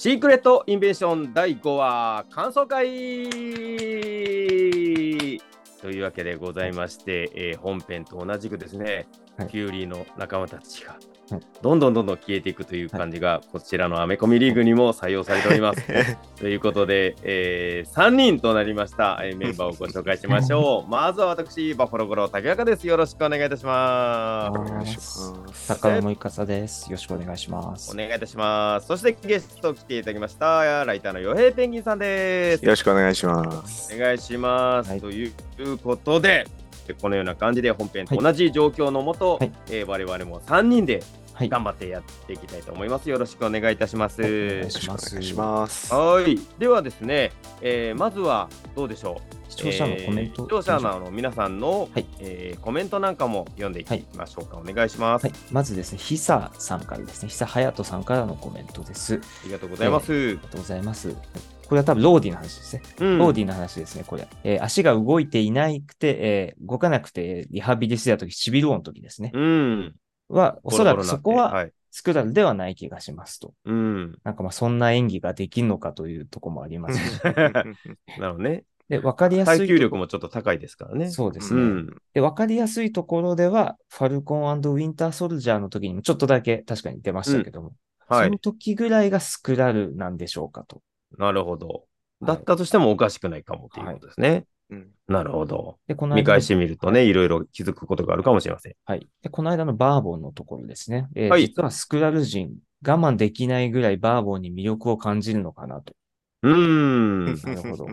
シークレットインベンション第5話感想会。というわけでございまして、えー本編と同じくですね、はいフューリーの仲間たちがはいどんどんどんどん消えていくという感じが、こちらのアメコミリーグにも採用されております。ということで、え3人となりました、えーメンバーをご紹介しましょう。まずは私、バッファローゴロ竹中です。よろしくお願いいたします。お願いします高野のいかさです。よろしくお願いしますお。願いいたします。そしてゲスト来ていただきました、ライターのヨヘイペンギンさんです。よろしくお願いします。お願いします。はいということで、このような感じで本編と同じ状況のもと、はいえー我々も3人ではい。頑張ってやっていきたいと思います。よろしくお願いいたします。はいお願いよしますろしくお願いします。はい。ではですね、えーまずはどうでしょう。視聴者のコメント。えー視聴者の皆さんの、はいえーコメントなんかも読んでいきましょうか。お願いします。はい、まずですね、ひささんからですね、ひさはやとさんからのコメントです。あありがとうございます。りがとうございます。これは多分ローディの話ですね。うんローディの話ですね、これ。えー足が動いていなくて、えー動かなくて、リハビリしてた時、 Civil War の時ですね。うん。は、おそらくそこははい。スクラルではない気がしますと。うん。なんかまあそんな演技ができるのかというところもありますし。なるほどね。で、わかりやすい。耐久力もちょっと高いですからね。そうですね。うん。で、わかりやすいところでは、ファルコンウィンターソルジャーの時にもちょっとだけ確かに出ましたけども、はいその。時ぐらいがスクラルなんでしょうかと。なるほど。はいだったとしてもおかしくないかもということですね。うんなるほど。で、この間の見返してみるとね、いろいろ気づくことがあるかもしれません。はい。で、この間のバーボンのところですね。えーはい実はスクラル人、我慢できないぐらいバーボンに魅力を感じるのかなと。うーん。なるほど。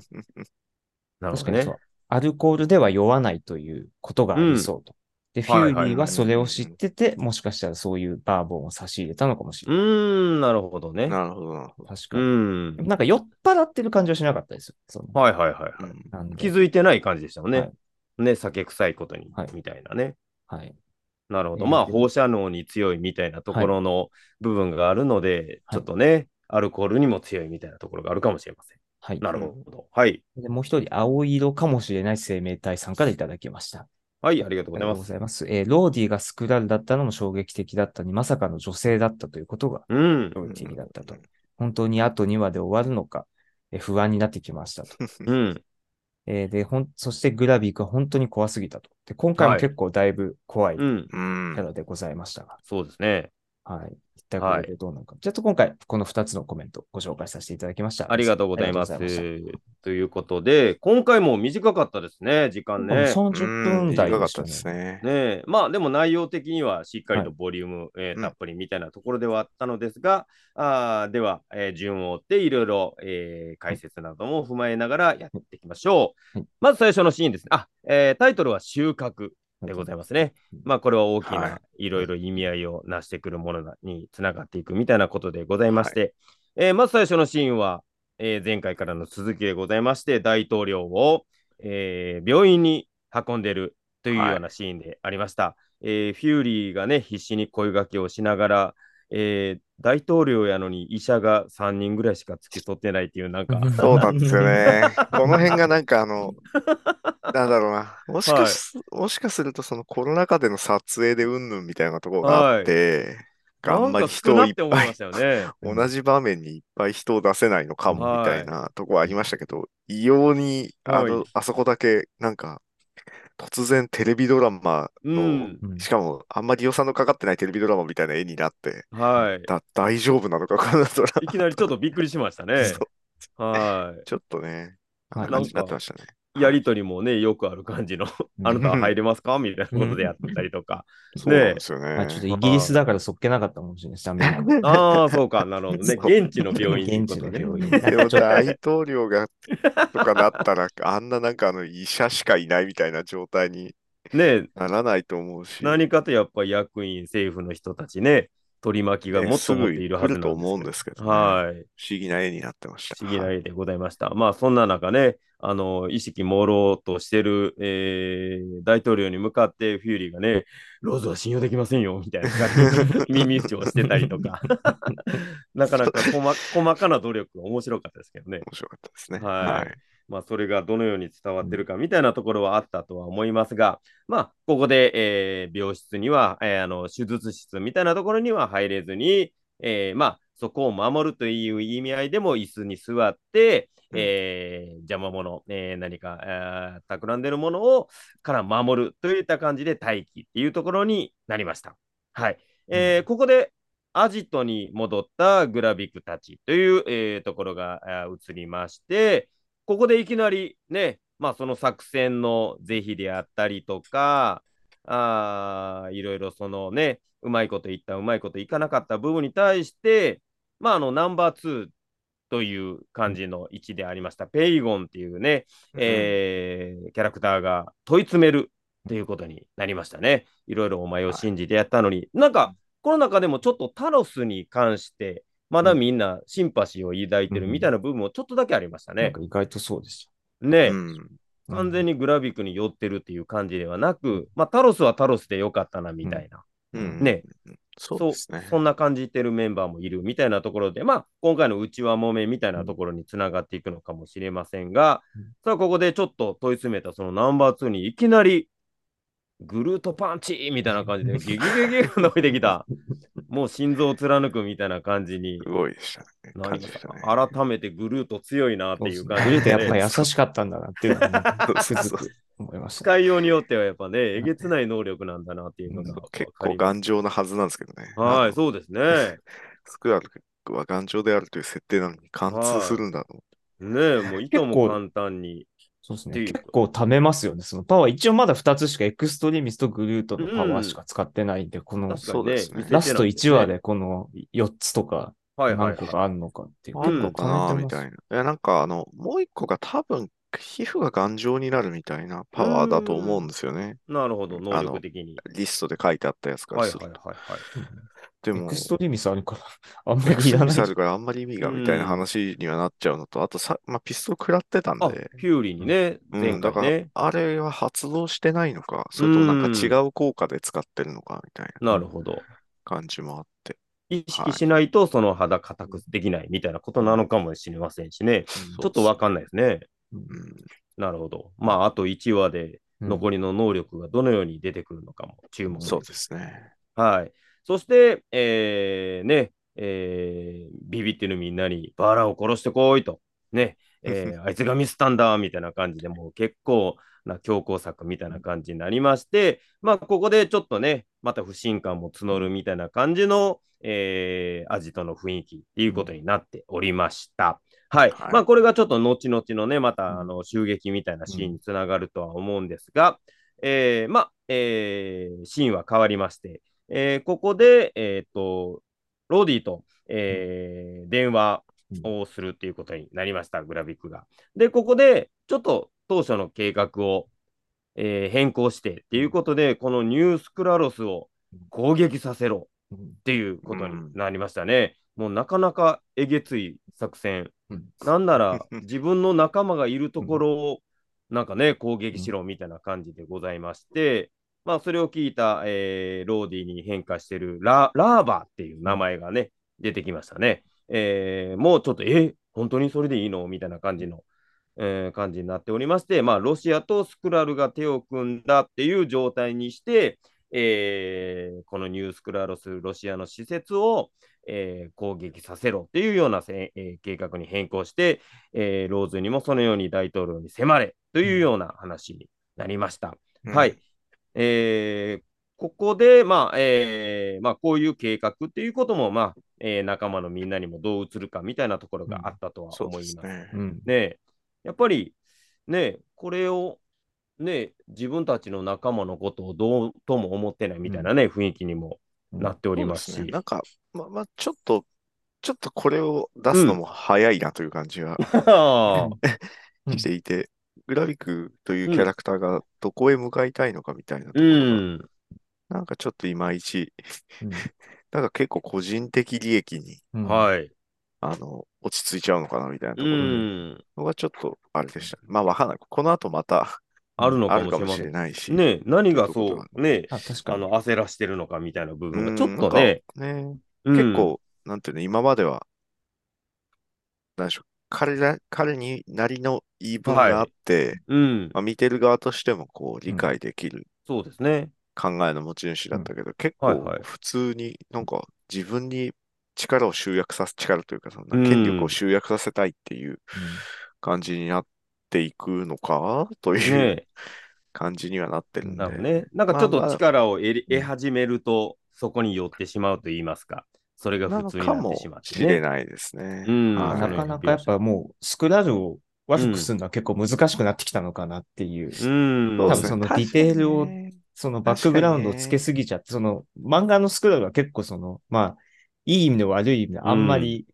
なるほどね確かにそう。。アルコールでは酔わないということがありそうと。で、フューリーはそれを知ってて、もしかしたらそういうバーボンを差し入れたのかもしうれない。ーん、なるほどね。なるほど、なるほど。う確かに。ん。なんか酔っ払ってる感じはしなかったですよ。そのはいはいはいはい。なんで気づいてない感じでしたもんね。はいね、酒臭いことに、はいみたいなね。はい。なるほど。えーまあ、放射能に強いみたいなところの部分があるので、はいちょっとね、アルコールにも強いみたいなところがあるかもしれません。はい。なるほど。はい。でもう一人、青色かもしれない生命体さんからいただきました。はい、ありがとうごございます。ざいます。えーローディがスクラルだったのも衝撃的だったに、まさかの女性だったということがうん。衝撃的だったと。本当にあと2話で終わるのか、えー不安になってきましたと。うん。えーで、ほん、そしてグラビークは本当に怖すぎたと。で、今回もはい結構だいぶ怖いキうん。うんャラでございましたが、そうですね。はい。一体これでどうなのか。ちょっと今回、この2つのコメントご紹介させていただきました。ありがとうございます。ということで、今回も短かったですね、時間ね。た30分台短かった。ですね。ねえまあでも内容的にはしっかりとはボリューム、えーうんたっぷりみたいなところではあったのですが、あーでは、えー順を追っていろいろ、えー解説なども踏まえながらやっていきましょう。はいまず最初のシーンですね。あ、えータイトルは収穫でございますね。まあこれは大きはないろいろ意味合いを成してくるものにつながっていくみたいなことでございまして、えーまず最初のシーンは、えー前回からの続きでございまして、大統領を、えー病院に運んでるというようなシーンでありました。えーフューリーがね、必死に声掛けをしながら、えー大統領やのに医者が3人ぐらいしか付き添ってないっていう、なんか、そうなんですよね。この辺がなんかあの、なんだろうな。もしかす、もしかするとそのコロナ禍での撮影でうんぬんみたいなところがあって、あんまり人をいっぱいましたよね。同じ場面にいっぱい人を出せないのかもみたいなとこはありましたけど、異様にあの、はいあそこだけなんか突然テレビドラマうの、ん。うんしかもあんまり予算のかかってないテレビドラマみたいな絵になって、はい。だ大丈夫なのかこのドラいきなりちょっとびっくりしましたね。そうはちょっとね、あんはいな感じになってましたね。い。やりとりもね、よくある感じの、あなたは入れますか？みたいなことでやったりとか。そうですよね。まあ、ちょっとイギリスだからそっけなかったかもしれないです。アメリカあ あ、そうか、なるほどね。現地の病院現地の病院。ね。でも大統領がとかなったら、あんななんかあの医者しかいないみたいな状態にねならないと思うし、何かとやっぱり役員、政府の人たちね、取り巻きがもっと持っているはずなんですねと思うんですけどねはい。不思議な絵になってました。不思議な絵でございました。まあ、そんな中ね、あの、意識朦朧としてる、えー大統領に向かってフューリーがね、ローズは信用できませんよ、みたいな感じで 耳打ちをしてたりとか、なかなか細細かな努力が面白かったですけどね。面白かったですね。はいまあ、それがどのように伝わってるかみたいなところはあったとは思いますが、まあ、ここで、えー病室には、えーあの手術室みたいなところには入れずに、えーまあ、そこを守るという意味合いでも椅子に座って、うんえー邪魔者、えー何か、えー企んでるものをから守るといった感じで待機っていうところになりました。はい。えーここでアジトに戻ったグラビックたちという、えーところが映りまして、ここでいきなりね、まあその作戦の是非であったりとか、あーいろいろそのね、うまいこと言った、うまいこといかなかった部分に対して、まああのナンバー2という感じの位置でありました、ペイゴンっていうね、えーキャラクターが問い詰めるということになりましたね。いろいろお前を信じてやったのに、なんか、この中でもちょっとタロスに関して、まだみんなシンパシーを抱いてるみたいな部分もちょっとだけありましたね。意外とそうです。よ。完全にグラビックに寄ってるっていう感じではなく、まあ、タロスはタロスでよかったなみたいな、うんね。そうですね。そんな感じてるメンバーもいるみたいなところで、まあ、今回の内輪もめみたいなところにつながっていくのかもしれませんが、うんさあ、ここでちょっと問い詰めたそのナンバー2にいきなり、グルートパンチみたいな感じで、ギギギギが伸びてきた。もう心臓を貫くみたいな感じにすごいでしたね。なりましたね。改めてグルート強いなっていう感グルートじで、やっぱ優しかったんだなっていうのはね、つそうそうく思いました。使いようによってはやっぱね、えげつない能力なんだなっていうのが結構頑丈なはずなんですけどね。はい、そうですね。スクラルは頑丈であるという設定なのに貫通するんだと思ねえ、もういとも簡単に。そうですね。結構貯めますよね。そのパワー、一応まだ2つしかエクストリミスとグルートのパワーしか使ってないんで、この確かにねそうですねラスト1話でこの4つとかはいはいはい。何個かあるのかっていう。う。あんのかな結構貯めてますみたいな。いや、なんかあの、もう一個が多分、皮膚が頑丈になるみたいなパワーだと思うんですよね。なるほど、能力的に。リストで書いてあったやつからはいすると。はいはいはい。でも、エクストリミスあるから、あんまりあ。るからあんまり意味がみたいな話にはなっちゃうのと、あとさ、まあ、ピストル食らってたんあ、で、ピューリーにね、前うん、だから。あれは発動してないのか、それともなんか違う効果で使ってるのかみたいななるほど。感じもあって。意識しないと、その肌固くできないみたいなことなのかもしれませんしね。うんちょっとわかんないですね。うんうんなるほど。まあ、あと1話で残りの能力がどのように出てくるのかも注目そうですね。はい。そして、えーね、えービビってるみんなに、バーラを殺してこいと、ね、えー あいつがミスったんだ、みたいな感じで、もう結構な強行策みたいな感じになりまして、まあ、ここでちょっとね、また不信感も募るみたいな感じの、えーアジトの雰囲気っていうことになっておりました。はい。はいまあ、これがちょっと後々のね、また、あの、襲撃みたいなシーンにつながるとは思うんですが、えーまあ、えーシーンは変わりまして、えーここで、えっ、と、ローディと、えー電話をするっていうことになりました、グラビックが。で、ここで、ちょっと当初の計画を、えー変更してっていうことで、このニュースクラロスを攻撃させろうんっていうことになりましたね。もうなかなかえげつい作戦。うんなんなら 自分の仲間がいるところをなんかね、攻撃しろみたいな感じでございまして、まあそれを聞いた、えーローディに変化してるララーバーっていう名前がね、出てきましたね。えーもうちょっと、え、本当にそれでいいの？みたいな感じの、えー感じになっておりまして、まあロシアとスクラルが手を組んだっていう状態にして、えーこのニュースクラロス、ロシアの施設を、えー攻撃させろっていうようなせ、えー計画に変更して、えーローズにもそのように大統領に迫れというような話になりました。はい。。えーここで、まあ、えーまあ、こういう計画っていうことも、まあ、えー仲間のみんなにもどう映るかみたいなところがあったとは思います。ですね。うん。ねやっぱり、ねこれを、ね自分たちの仲間のことをどうとも思ってないみたいなね、雰囲気にもなっておりますし。すね。なんか、ま、まあ、ちょっと、ちょっとこれを出すのも早いなという感じはあ うん。していて、グラビックというキャラクターがどこへ向かいたいのかみたいなとこうろが、ん。なんかちょっといまいち、うん なんか結構個人的利益に、うんはい。あの、落ち着いちゃうのかなみたいなとうころん。のがちょっとあれでした。まあわかんない。この後また あるのあかもししれ。ないし。ね何がということそう、ねあ、確かに。あの、焦らしてるのかみたいな部分うんがちょっとね、ね、うん結構、なんていうの、今までは、なんでしょう、彼ら、彼になりの言い分があって、うん、まあ、見てる側としてもこう理解できるそうですね。考えの持ち主だったけど、結構はいはい。普通になんか自分に力を集約させ、力というか、その権力を集約させたいっていう感じになっていくのか？という、ね感じにはなってるんで。ね。なんかちょっとまあまあ。力を得り得始めると、そこに寄ってしまうと言いますか。それが普通になってしまってね。しれないですね。うんはいなかなかやっぱもう、スクラルを悪くするのは結構難しくなってきたのかなっていう。うん。多分そのディテールをそのバックグラウンドをつけすぎちゃって、その漫画のスクラルは結構その、まあ、いい意味で悪い意味であんまり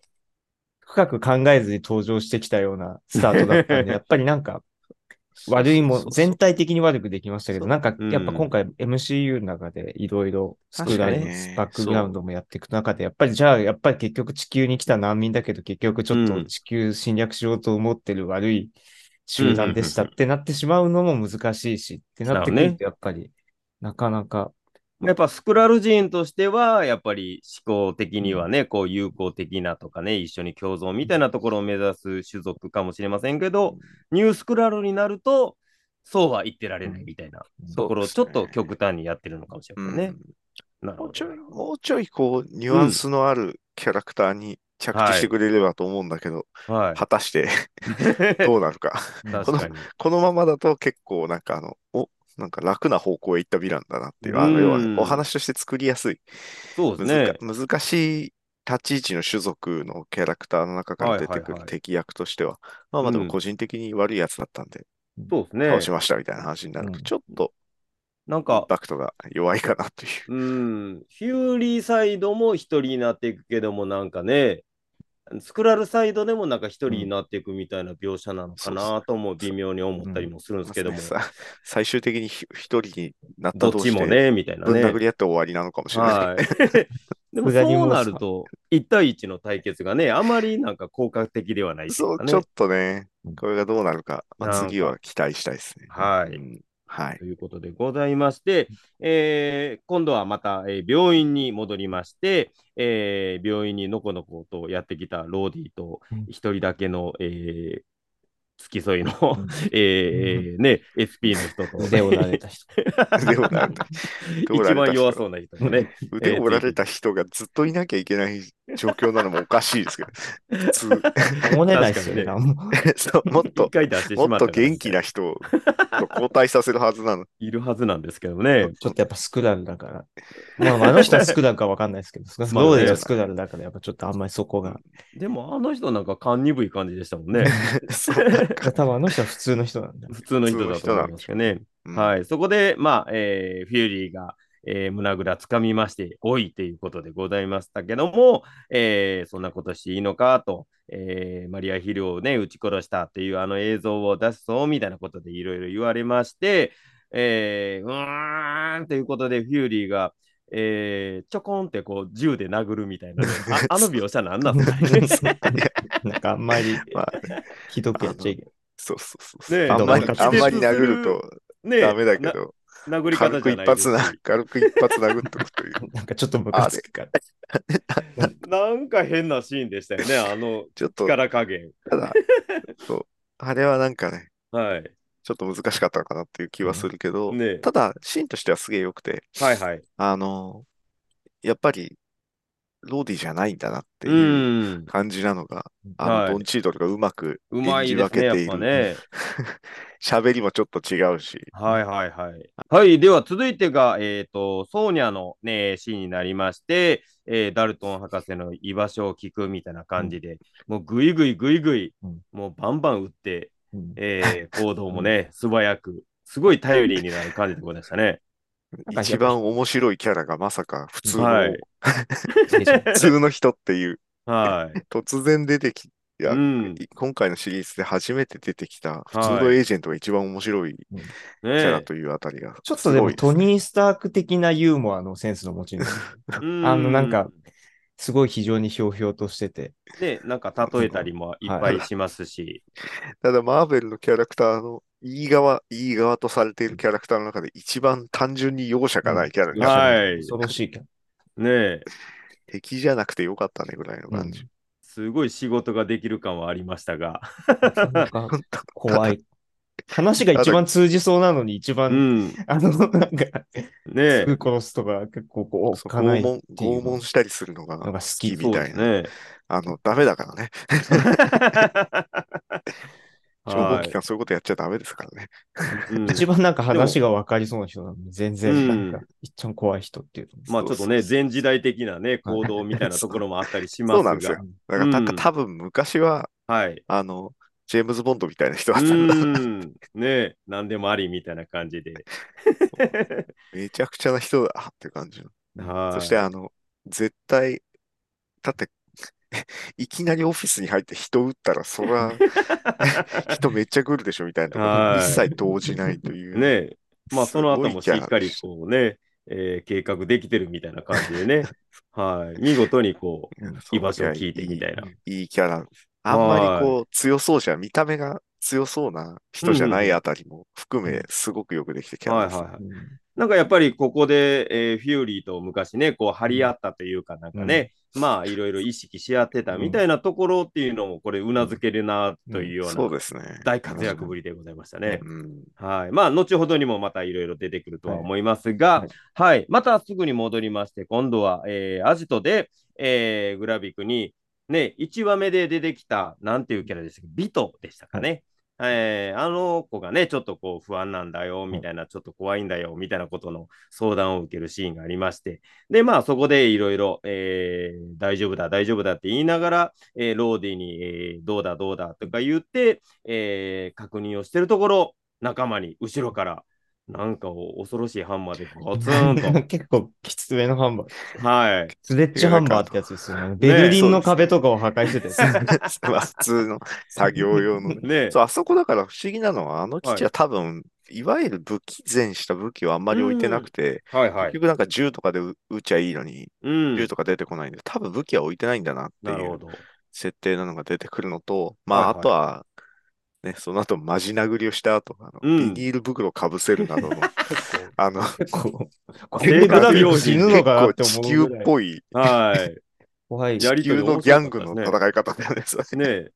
深く考えずに登場してきたようなスタートだったんで、やっぱりなんか悪いも全体的に悪くできましたけど、なんかうん。やっぱ今回 MCU の中でいろいろスクラル、確かにねバックグラウンドもやっていく中で、やっぱりじゃあやっぱり結局地球に来た難民だけど結局ちょっとうん。地球侵略しようと思ってる悪い集団でしたってなってしまうのも難しいしってなってくるとやっぱりなかなかやっぱスクラル人としては、やっぱり思考的にはね、こう友好的なとかね、一緒に共存みたいなところを目指す種族かもしれませんけど、ニュースクラルになると、そうは言ってられないみたいなうんところをちょっと極端にやってるのかもしれませんね。なるほどもうちょい、もうちょいこう、ニュアンスのあるキャラクターに着地してくれればと思うんだけど、は果たしてい。どうなるか。確かに。このままだと結構なんかあの、お、なんか楽な方向へ行ったヴィランだなっていう、あの、うん要はお話として作りやすい、そうですね。難難しい立ち位置の種族のキャラクターの中から出てくる敵役としては、まあまあでうんも個人的に悪いやつだったんで、そうですね倒。しましたみたいな話になると、うんちょっとなんか、パクトが弱いかなという。うん、フューリーサイドも一人になっていくけども、なんかね、スクラルサイドでもなんか一人になっていくみたいな描写なのかなとも微妙に思ったりもするんですけども、さ最終的にひ一人になっどた同士でっちもね、みたいなね。ぶん殴り合って終わりなのかもしれない。はい。でもそうなると、1対1の対決がね、あまりなんか効果的ではないっていそうちょっね。とね、これがどうなるか、まあ、次は期待したいですね。はいうんはい。ということでございまして、えー今度はまた、えー病院に戻りまして、えー病院にのこのことやってきたローディとうん一人だけの、えー付き添いの、うん えーね、SP の人と、腕を折られた人。腕を折られた一番弱そうな人もね、腕を折られた人がずっといなきゃいけない状況なのもおかしいですけど、普通、守れないですよね。そうもっ一と、もっと元気な人と交代させるはずなの。いるはずなんですけどね。ちょっとやっぱスクラルだから。まあまあ、あの人はスクラルかわかんないですけど、まあねローデがスクラルだから、やっぱちょっとあんまりそこが。でもあの人なんか勘鈍い感じでしたもんね。そう多分あの人は普通の人なんだ。普通の人だと思いますけどね。うんはい。そこで、まあ、えーフューリーが、えー胸ぐらつかみまして、おいということでございましたけども、えーそんなことしていいのかと、えーマリア・ヒルをね、撃ち殺したっていうあの映像を出すぞみたいなことでいろいろ言われまして、えーうーんということで、フューリーが、えーちょこんってこう銃で殴るみたいなね、ああの描写なんなん なんかあんまりまあ、ひどくやっちゃいけない。そうそうそうそう。ねえあんまりなんかあんまり殴るとねダメだけど、な殴り方軽く一じゃないですし発な、軽く一発殴っておくという。なんかちょっとムカつくから。なんか変なシーンでしたよね、あのちょっと、力加減。ただ、そう、あれはなんかね、はい。ちょっと難しかったのかなっていう気はするけど、ねただ、シーンとしてはすげえ良くて、はいはい。あの、やっぱり、ローディじゃないんだなってう。いうん感じなのが、あの、はいドンチードルがうまくうま演じいですね、やっ分けている。ぱね。喋りもちょっと違うし、はいはいはい。はい、では続いてが、えっ、と、ソーニャのね、シーンになりまして、えーダルトン博士の居場所を聞くみたいな感じで、もうぐいぐいぐいぐい、うんもうバンバン打って、うん。えー行動もね、素早く、すごい頼りになる感じでございましたね。一番。面白いキャラがまさか普通の、はい。普通の人っていう、はい。突然出てき、いやうん。今回のシリーズで初めて出てきた普通はいのエージェントが一番面白いキャラねというあたりがちょっとでもトニー・スターク的なユーモアのセンスの持ち主。ああのなんか、すごい非常にひょうひょうとしてて。ね、なんか例えたりもいっぱいしますし、ただ、マーベルのキャラクターの、いい側、いい側とされているキャラクターの中で一番単純に容赦がないキャラが、はい。恐ろしいキャね敵じゃなくてよかったねぐらいの感じ。すごい仕事ができる感はありましたが、怖い。話が一番通じそうなのに一う番、ん。あの、なんか、ねすぐ殺すとか結構こう、かない拷問、拷問したりするのが好ききみたいな。ね。あの、ダメだからね。情報はい機関そういうことやっちゃダメですからね。うん一番なんか話が分かりそうな人なのに、全然なんうんか、一番怖い人っていうの。まあちょっとね、前時代的なね、行動みたいなところもあったりしますが。そうなんですよだからなんかうん多分昔は、はい。あの、ジェームズ・ボンドみたいな人うだったんだ。ん。ね何でもありみたいな感じで。めちゃくちゃな人だって感じ。そしてあの、絶対、だって、いきなりオフィスに入って人撃ったら、そら、人めっちゃ来るでしょみたいな。はい一切動じないという。ねまあその後もしっかりこうね、えー計画できてるみたいな感じでね。はい。見事にこう、居場所を聞いてみたいな。いいいキャラ。あんまりこう、強そうじゃ、見た目が強そうな人じゃないあたりも含め、すごくよくできてキャラです。はいはいはい。なんかやっぱりここで、えーフューリーと昔ね、こう張り合ったというかなんかね、まあいろいろ意識し合ってたみたいなところっていうのもこれうなずけるなというようなそうですね。大活躍ぶりでございましたね。うん。はい。まあ後ほどにもまたいろいろ出てくるとは思いますが、はいはい。またすぐに戻りまして、今度は、えーアジトで、えーグラビックにね、1話目で出てきた、なんていうキャラでしたっけ？ビトでしたかね。えーあの子がね、ちょっとこう不安なんだよ、みたいな、ちょっと怖いんだよ、みたいなことの相談を受けるシーンがありまして、で、まあそこでいろいろ、えー大丈夫だ、大丈夫だって言いながら、えーローディに、えーどうだ、どうだとか言って、えー確認をしてるところ、仲間に後ろから、なんかを恐ろしいハンマーでゴツンと。結構きつめのハンマー。はい。スレッジハンマーってやつですよね。ベルリンの壁とかを破壊してたやつ。まあ普通の作業用のね。ねそう、あそこだから不思議なのは、あの基地は多分、い、わゆる武器前した武器をあんまり置いてなくて、はいはい結。局なんか銃とかで撃撃ちゃいいのに、うん。銃とか出てこないんで、多分武器は置いてないんだなっていうなるほど。設定なのが出てくるのと、まあ、はいはいあとは、ね、その後、マジ殴りをした後、あのうんビニール袋をかぶせるなどの、あの、こ生れグラビ活用品ック死ぬのかなって結構地球。っぽい、はい。怖い。やり地球のギャングの戦い方なんですよね。ね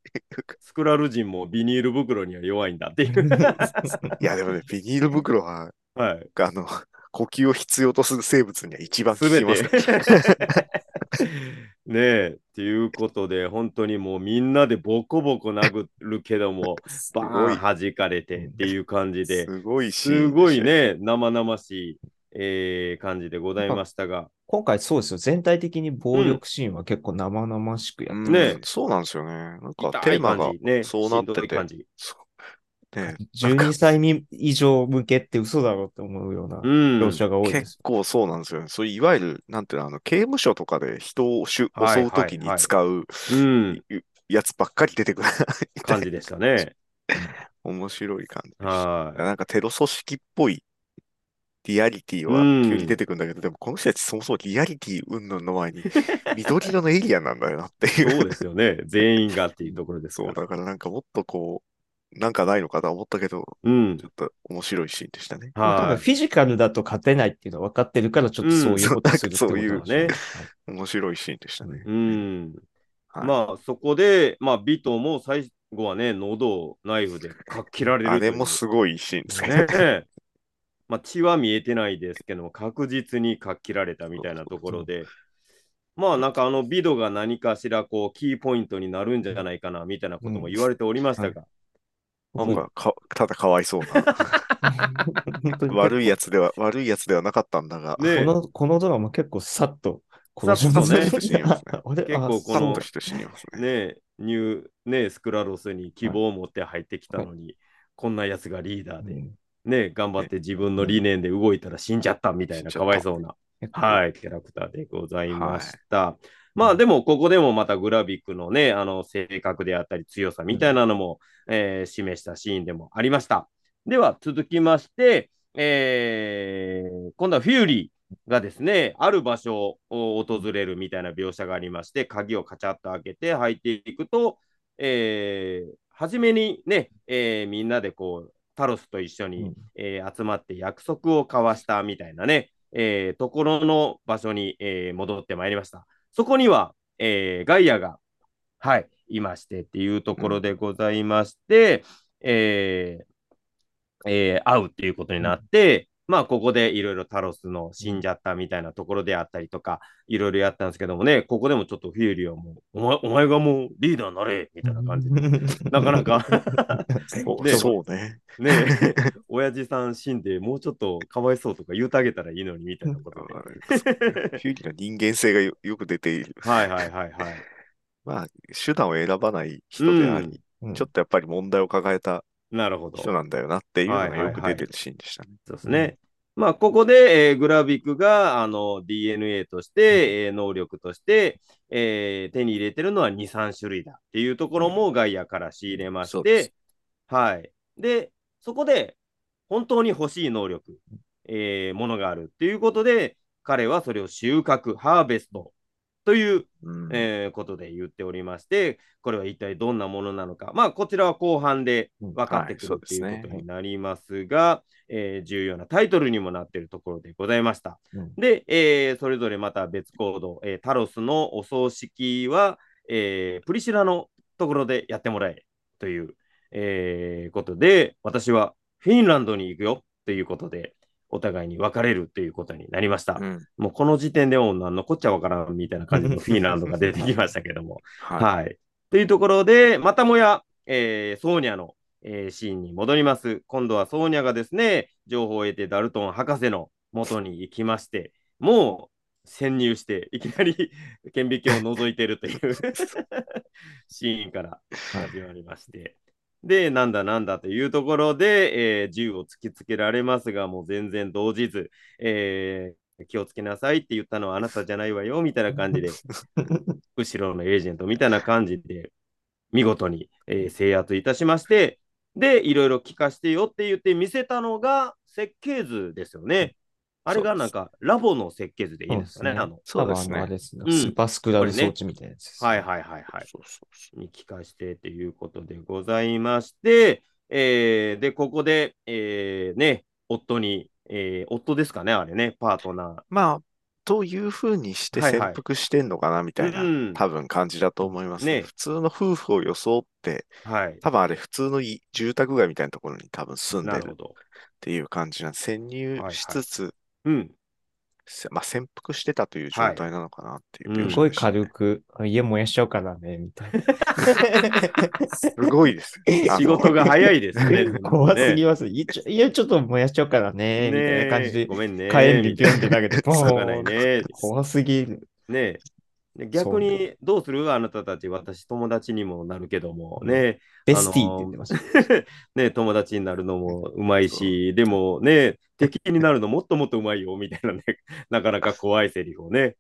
スクラル人もビニール袋には弱いんだっていう。いや、でもね、ビニール袋は、はい。あの、呼吸を必要とする生物には一番効すべきますてから。。ねえ、っていうことで、本当にもうみんなでボコボコ殴るけども、バーン弾かれてっていう感じで、すごいすごい。ね、生々しい、えー感じでございましたが、今回そうですよ。全体的に暴力シーンは結構生々しくやってうんねそうなんですよね。なんかテーマがそうなっててしんどい感、じ。そうね、12歳未以上向けって嘘だろうって思うようなうん。描写が多いです結。構そうなんですよね。そういういわゆる、なんていうの、あの、刑務所とかで人を襲うときに使ううん、やつばっかり出てくる。感じでしたね。面白い感じでした。はい。なんかテロ組織っぽいリアリティはうん急に出てくるんだけど、でもこの人たちそもそもリアリティ云々の前に 緑色のエイリアンなんだよなっていう。そうですよね。全員がっていうところですそう。だからなんかもっとこう、なんかないのかとは思ったけど、うんち。ょっと面白いシーンでしたね。はフィジカルだと勝てないっていうのは分かってるから、ちょっとそういうことするってことなんでしょうんそういうね。面白いシーンでしたね。い。うん。はいまあ、そこで、まあ、ビトも最後はね、喉をナイフでかっ切られるあれもすごいシーンですね。まあ、血は見えてないですけども、確実にかっ切られたみたいなところで、まあなんかあのビドが何かしらこうキーポイントになるんじゃないかなみたいなことも言われておりましたが、なんかか、ただかわいそうな。悪いやつでは、悪いやつではなかったんだが、ねこの、このドラマ結構さっとさっとね殺します 結あれ結構あこのね。ニュー、ねえ、スクラロスに希望を持って入ってきたのに、こんなやつがリーダーで、うん。ねえ、頑張って自分の理念で動いたら死んじゃったみたいなかわいそうな、はい、キャラクターでございました。まあでも、ここでもまたグラビックのね、あの性格であったり強さみたいなのも、えー示したシーンでもありました。では続きまして、えー今度はフューリーがですね、ある場所を訪れるみたいな描写がありまして、鍵をカチャッと開けて入っていくと、えー初めにね、えーみんなでこう、タロスと一緒に、うんえー集まって約束を交わしたみたいなね、えーところの場所に、えー戻ってまいりました。そこには、えーガイアが、はい、いましてっていうところでございまして、えーえー会うっていうことになって、まあ、ここでいろいろタロスの死んじゃったみたいなところであったりとか、いろいろやったんですけどもね、ここでもちょっとフィーリーはもう、お前お前がもうリーダーになれみたいな感じで、なかなか そうでそうね。ねえ、親父さん死んで、もうちょっとかわいそうとか言うてあげたらいいのにみたいなことで。フューリーの人間性がよよく出ている。はいはいはいはい。まあ、手段を選ばない人であり、うんちょっとやっぱり問題を抱えたなるほど。人なんだよなっていうのがよく出てるシーンでしたね。そうですね。まあ、ここで、えーグラビックがあの DNA として、えー能力として、えー手に入れてるのは2、3種類だっていうところもガイアから仕入れましてはい。で、そこで本当に欲しい能力、えーものがあるっていうことで、彼はそれを収穫、ハーベストといううん。えーことで言っておりまして、これは一体どんなものなのか、まあ、こちらは後半で分かってくるはいっていうことになりますが、えー重要なタイトルにもなっているところでございました。うん。で、えーそれぞれまた別コード、えータロスのお葬式は、えープリシラのところでやってもらえという、えーことで、私はフィンランドに行くよということで、お互いに別れるということになりました。うんもうこの時点でもう何のこっちゃわからんみたいな感じのフィンランドが出てきましたけども。ははい。というところで、またもや、えーソーニャの、えーシーンに戻ります。今度はソーニャがですね、情報を得てダルトン博士の元に行きまして、もう潜入して、いきなり 顕微鏡を覗いてるという シーンから始まりまして。で、なんだなんだというところで、えー銃を突きつけられますが、もう全然動じず、えー気をつけなさいって言ったのはあなたじゃないわよ、みたいな感じで、後ろのエージェントみたいな感じで、見事に、えー制圧いたしまして、で、いろいろ聞かしてよって言って見せたのが設計図ですよね。あれがなんかラボの設計図でいいですかね。そうですねスーパースクラル装置みたいなやつです。はいはいはいはい。そうそうそに聞かしてということでございまして、えーで、ここで、えーね、夫に、えー夫ですかね、あれね、パートナまあ、というふうにしてはいはい潜伏してんのかなみたいな、うん多分感じだと思いますね。ね普通の夫婦を装って、ー。はい。多分あれ普通のい住宅街みたいなところに多分住んでるっ。ていう感じなんで、潜入しつつ、うん。せまあ、潜伏してたという状態なのかなっていうはい描写すごいでしたね軽く、あ家燃やしちゃうからね、みたいな。すごいですよ。あの仕事が早いですね。怖すぎまます。いちょ家ちょっと燃やしちゃうからね、みたいな感じで、ごめんね。火炎にピョンって投げて、ポ しょうがないーンね。怖すぎる。ねで逆にどうする？あなたたち、私友達にもなるけども。ね、ベスティって言ってました。ね、友達になるのもうまいし、でもね、敵になるの もっともっとうまいよみたいなね、なかなか怖いセリフをね、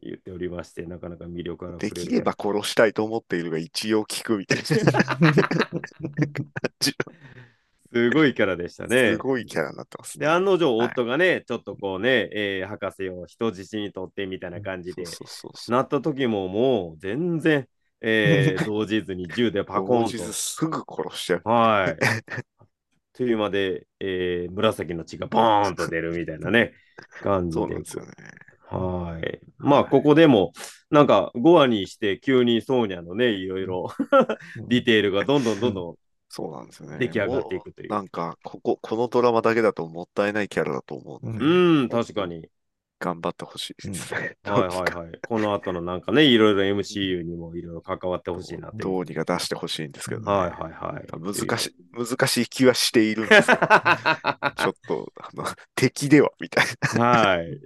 言っておりまして、なかなか魅力ある。できれば殺したいと思っているが一応聞くみたいな。すごいキャラでしたねす。ごいキャラになってますで、ね。案の定、はい夫がね、ちょっとこうね、えー博士を人質にとってみたいな感じで、なった時ももう全然、えー 動じずに銃でパコーン動じずすぐ殺しちゃう。と。はい。というまで、えー紫の血がボーンと出るみたいなね、感じで。そうなんですよね。はい。まあ、ここでも、なんか5話にして急にソーニャのね、いろいろ ディテールがどんどんどんどそうなんですよね。ん出来上がっていくという。なんか、ここ、このドラマだけだともったいないキャラだと思うので、うん、確かに。頑張ってほしいですね。はいはいはい。この後のなんかね、いろいろ MCU にもいろいろ関わってほしいなって。どうにか出してほしいんですけどね。はいはいはい。難しい、難しい気はしているんですよ。ちょっと、あの、敵では、みたいな。はい。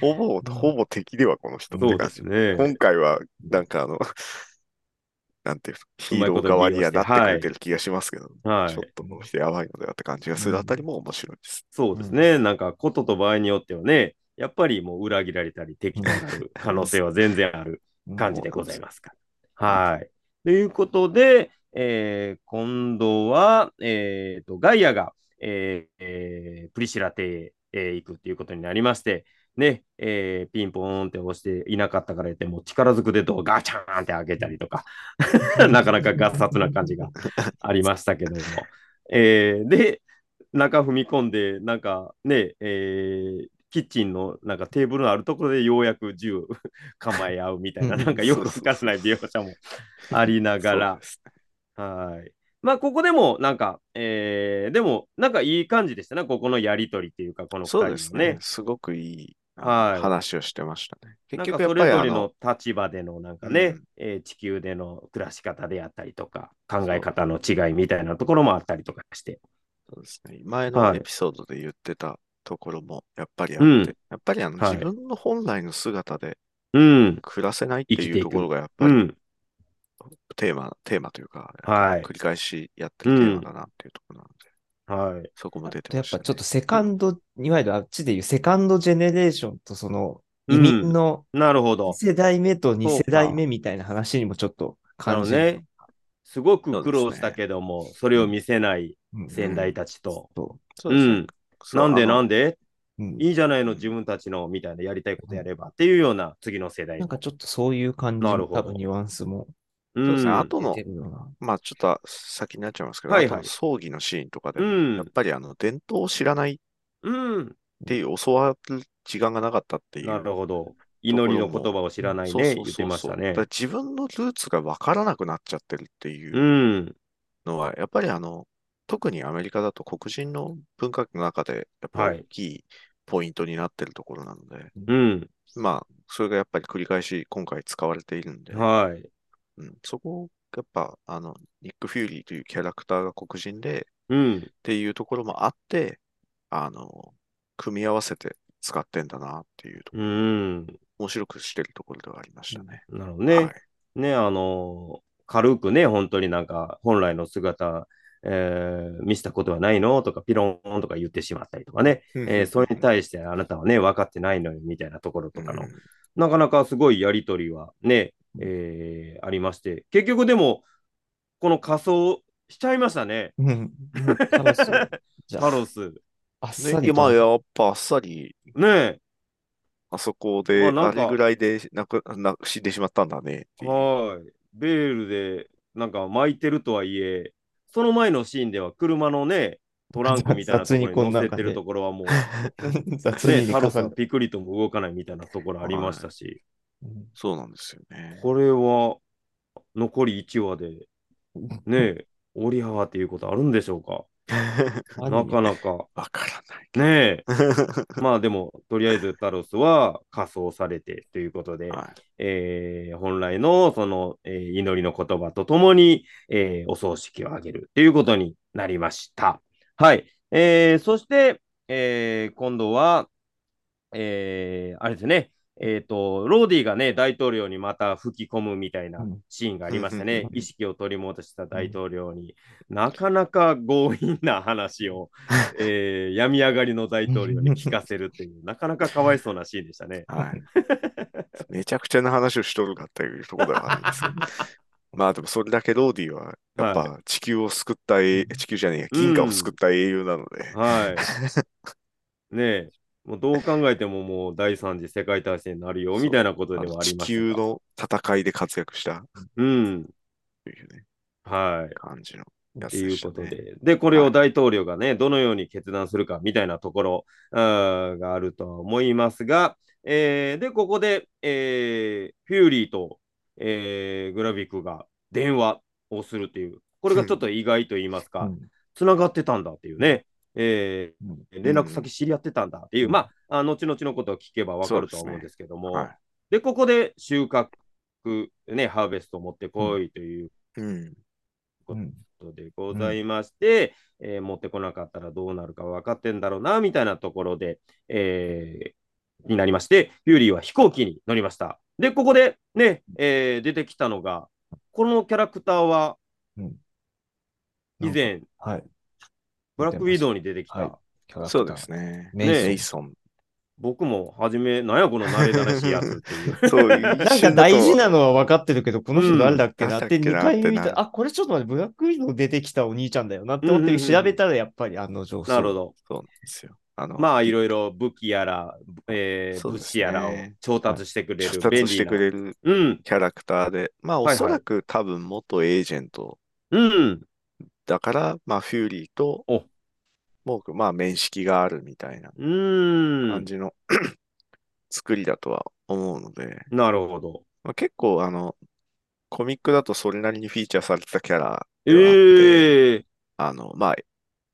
ほぼ、ほぼ敵では、この人そうで。すね。今回は、なんかあの、なんていうの、ヒーロー側にはなってくれてる気がしますけど、はいちょっ。とこの人やばいのではって感じがするあたりも面白いです。そうですね。なんか、ことと場合によってはね、やっぱりもう裏切られたり敵となる可能性は全然ある感じでございますから。はい。ということで、えー今度は、えーと、ガイアが、えーえープリシラ邸へ、えー行くっていうことになりまして、ね、えーピンポーンって押していなかったから言って、もう力ずくでドアガチャーンって開けたりとか、なかなかガッサツな感じがありましたけども。えーで、中踏み込んで、なんかね、えーキッチンのなんかテーブルのあるところでようやく銃を構え合うみたいな、うんなんかよくわからない描写もありながらはい。まあ、ここでもなんか、えー、でも、なんかいい感じでしたね、ここのやりとりっていうか、このそう2ですね人のね。。すごくいい、はい話をしてましたね。結局かそれぞれやっぱりあのの立場でのなんかね、うんえー地球での暮らし方であったりとか、考え方の違いみたいなところもあったりとかして。そうですね。前はいのエピソードで言ってたところもやっぱりあって、うんやっぱりあの、はい自分の本来の姿でうん。暮らせないっていうところがやっぱりうん。テーマ、テーマというか、はい繰り返しやってるテーマだなっていうところなので、はい。そこも出てやました、ね。っぱちょっとセカンド、いわゆるあっちでいうセカンドジェネレーションとその移民のなるほど1。世代目と2そうか世代目みたいな話にもちょっとあ感じる。のね、すごく苦労したけども、それを見せないうん先代たちと。うん。なんでなんで？でううんいいじゃないの、自分たちのみたいなやりたいことやればっていうような次の世代なんかちょっとそういう感じなるほどの多分ニュアンスもうんそうですねあとの。まあちょっと先になっちゃいますけど、はいはい葬儀のシーンとかでも、うんやっぱりあの伝統を知らないっうん。ていう教わる時間がなかったっていう。なるほど。祈りの言葉を知らないそうね、そうそうそう言ってましたね。自分のルーツが分からなくなっちゃってるっていううん。のは、やっぱりあの、特にアメリカだと黒人の文化の中で、やっぱり大きいポイントになってるところなので、うん。まあ、それがやっぱり繰り返し今回使われているんで、はい。うん、そこをやっぱ、あの、ニック・フューリーというキャラクターが黒人でうん。っていうところもあって、あの、組み合わせて使ってんだなっていうと、うん。面白くしてるところではありましたね。なるほどね。はいね、あの軽くね、本当になんか、本来の姿、えー見せたことはないのとか、ピロンとか言ってしまったりとかね、えーそれに対してあなたはね、分かってないのよみたいなところとかの、うんなかなかすごいやりとりはね、えーありまして、結局でも、この仮装しちゃいましたね、うん。楽しそう じゃあ、タロス。あっさりね、まあ、と。やっぱあっさり、ねあそこで、まあれぐらいでなくな死んでしまったんだね。はい。ベールでなんか巻いてるとはいえ、その前のシーンでは車のね、トランクみたいなところに乗せてるところはもう、雑ね、にタロスピクリとも動かないみたいなところありましたし、うんそうなんですよね。これは残り1話で、ね、オリハワっていうことあるんでしょうか？なかなか。わからない。ねえ。まあでも、とりあえずタロスは仮装されてということで、はいえー本来のその、えー祈りの言葉とともに、えーお葬式を挙げるということになりました。はい。えーそして、えー今度は、えーあれですね、えっ、と、ローディがね、大統領にまた吹き込むみたいなうんシーンがありましたうんね。意識を取り戻した大統領に、なかなか強引な話を、えー病み上がりの大統領に聞かせるっていう、なかなかかわいそうなシーンでしたね。はい。めちゃくちゃな話をしとるかっていうところではあるんですけど。まあでもそれだけローディは、やっぱ地球を救った英、地球じゃねえや、銀河を救った英雄なので、はい。ねえ、もうどう考えてももう第三次世界大戦になるよみたいなことではあり地ましたが球の戦いで活躍した。うん。というね、はい。感じのやっていう。ことで。で、これを大統領がね、どのように決断するかみたいなところあーがあるとは思いますが、えーで、ここで、えーフューリーと、えーグラビックが電話をするっていう、これがちょっと意外と言いますか、うん。つながってたんだっていうね、えーうん。連絡先知り合ってたんだっていう、うん。まあ、あ後々のことを聞けばわかるとは思うんですけども、はい。で、ここで収穫、ね、ハーベストを持ってこいということでございまして、えー持ってこなかったらどうなるか分かってんだろうな、みたいなところで、えーになりまして、フューリーは飛行機に乗りました。で、ここでね、えー出てきたのが、このキャラクターはうん。以前、はい。ブラックウィドウに出てきた、はいキャラクターそうですね。メイソンメイソン。僕も初め、なんやこの慣れだらしいやつっていう。そう、なんか大事なのは分かってるけど、この人誰だっけうんなって2誰だっけな回見た。ってなあ、これちょっと待って、ブラックウィドウ出てきたお兄ちゃんだよなって思ってうんうんうん調べたらやっぱり案の定なるほど。そうなんですよ。あの、まあ、いろいろ武器やら、えーね資やらを調達してくれる調達して便利な。くれるうん、キャラクターで、まあはいはいおそらく多分元エージェントうん、だから、まあフューリーとお、もうまあ面識があるみたいなうん。感じの 作りだとは思うので、なるほど。まあ、結構あの、コミックだとそれなりにフィーチャーされてたキャラえではあって、えあの、まあ、